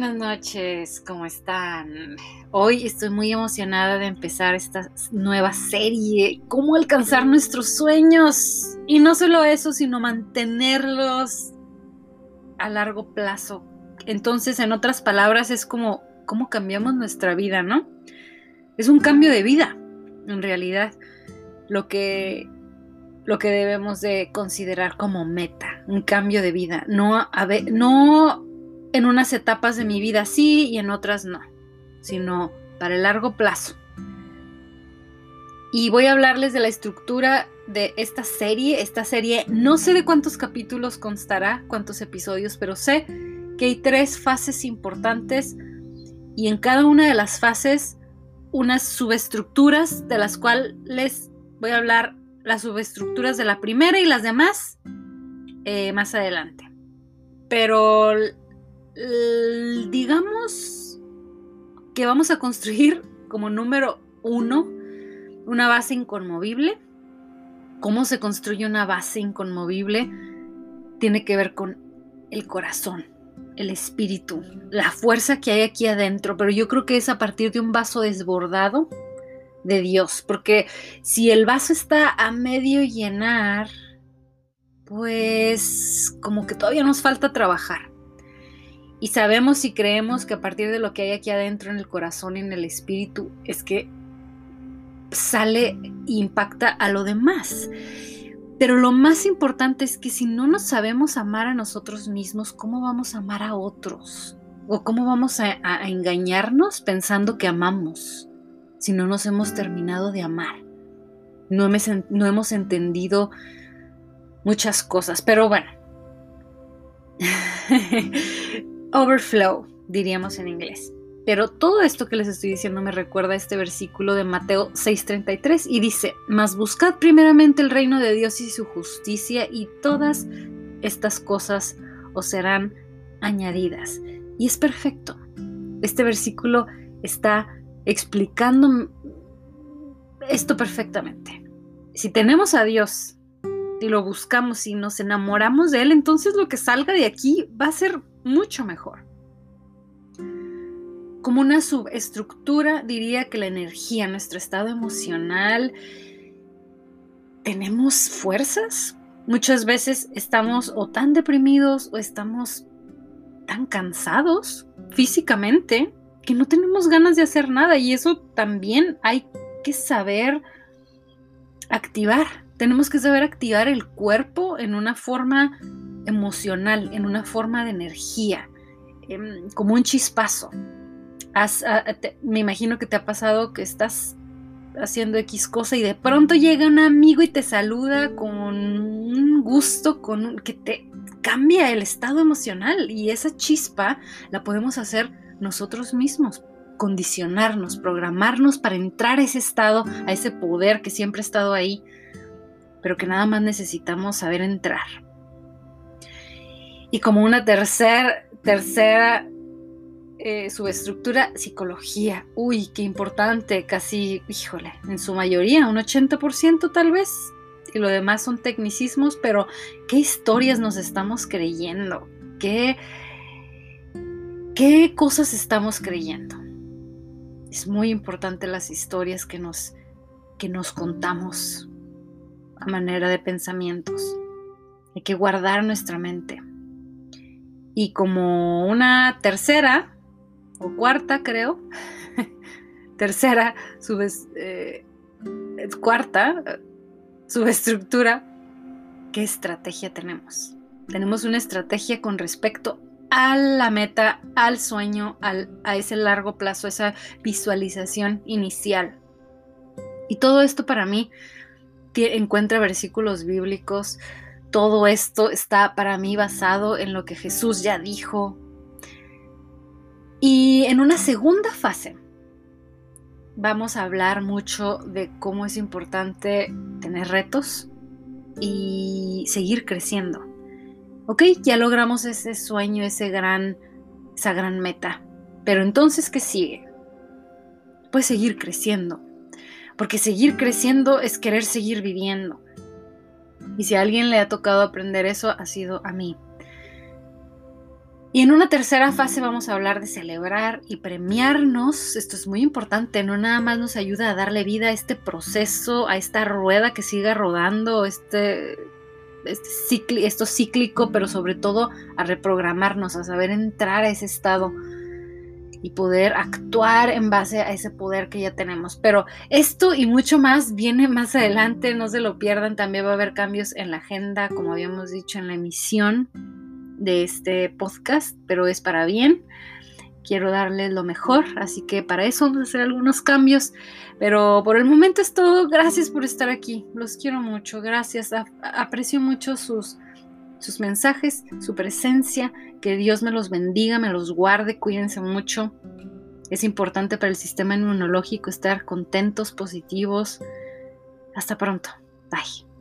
buenas noches, ¿cómo están? Hoy estoy muy emocionada de empezar esta nueva serie, cómo alcanzar nuestros sueños. Y no solo eso, sino mantenerlos a largo plazo. Entonces, en otras palabras, es como cómo cambiamos nuestra vida, ¿no? Es un cambio de vida, en realidad, lo que, lo que debemos de considerar como meta, un cambio de vida. No, no en unas etapas de mi vida sí y en otras no, sino para el largo plazo. Y voy a hablarles de la estructura de esta serie. Esta serie no sé de cuántos capítulos constará, cuántos episodios, pero sé que hay tres fases importantes y en cada una de las fases unas subestructuras de las cuales les voy a hablar las subestructuras de la primera y las demás eh, más adelante. Pero digamos que vamos a construir como número uno una base inconmovible. ¿Cómo se construye una base inconmovible? Tiene que ver con el corazón, el espíritu, la fuerza que hay aquí adentro, pero yo creo que es a partir de un vaso desbordado de Dios, porque si el vaso está a medio llenar, pues como que todavía nos falta trabajar. Y sabemos y creemos que a partir de lo que hay aquí adentro en el corazón y en el espíritu es que sale e impacta a lo demás. Pero lo más importante es que si no nos sabemos amar a nosotros mismos, ¿cómo vamos a amar a otros? ¿O cómo vamos a, engañarnos pensando que amamos si no nos hemos terminado de amar? No hemos, no hemos entendido muchas cosas, pero bueno. overflow, diríamos en inglés. Pero todo esto que les estoy diciendo me recuerda a este versículo de Mateo 6:33 y dice, mas buscad primeramente el reino de Dios y su justicia y todas estas cosas os serán añadidas. Y es perfecto. Este versículo está explicando esto perfectamente. Si tenemos a Dios y lo buscamos y nos enamoramos de Él, entonces lo que salga de aquí va a ser mucho mejor. Como una subestructura, diría que la energía, nuestro estado emocional, tenemos fuerzas. Muchas veces estamos o tan deprimidos o estamos tan cansados físicamente que no tenemos ganas de hacer nada y eso también hay que saber activar. Tenemos que saber activar el cuerpo en una forma emocional, en una forma de energía, em, como un chispazo. me imagino que te ha pasado que estás haciendo X cosa y de pronto llega un amigo y te saluda con un gusto, con que te cambia el estado emocional y esa chispa la podemos hacer nosotros mismos, condicionarnos, programarnos para entrar a ese estado, a ese poder que siempre ha estado ahí, pero que nada más necesitamos saber entrar. Y como una tercera, tercera eh, subestructura, psicología. Uy, qué importante, casi, híjole, en su mayoría, un 80% tal vez. Y lo demás son tecnicismos, pero ¿qué historias nos estamos creyendo? ¿Qué, qué cosas estamos creyendo? Es muy importante las historias que nos, que nos contamos manera de pensamientos. Hay que guardar nuestra mente. Y como una tercera o cuarta, creo, tercera, eh, cuarta subestructura, ¿qué estrategia tenemos? Tenemos una estrategia con respecto a la meta, al sueño, a ese largo plazo, esa visualización inicial. Y todo esto para mí encuentra versículos bíblicos todo esto está para mí basado en lo que Jesús ya dijo. Y en una segunda fase vamos a hablar mucho de cómo es importante tener retos y seguir creciendo. Ok, ya logramos ese sueño, esa gran meta. Pero entonces, ¿qué sigue? Pues seguir creciendo. Porque seguir creciendo es querer seguir viviendo. Y si a alguien le ha tocado aprender eso, ha sido a mí. Y en una tercera fase vamos a hablar de celebrar y premiarnos. Esto es muy importante, no nada más nos ayuda a darle vida a este proceso, a esta rueda que siga rodando, este, este esto cíclico, pero sobre todo a reprogramarnos, a saber entrar a ese estado y poder actuar en base a ese poder que ya tenemos. Pero esto y mucho más viene más adelante, no se lo pierdan, también va a haber cambios en la agenda, como habíamos dicho en la emisión de este podcast, pero es para bien. Quiero darles lo mejor, así que para eso vamos a hacer algunos cambios. Pero por el momento es todo. Gracias por estar aquí. Los quiero mucho. Gracias. aprecio mucho sus, sus mensajes, su presencia. Que Dios me los bendiga, me los guarde. Cuídense mucho. Es importante para el sistema inmunológico estar contentos, positivos. Hasta pronto. Bye.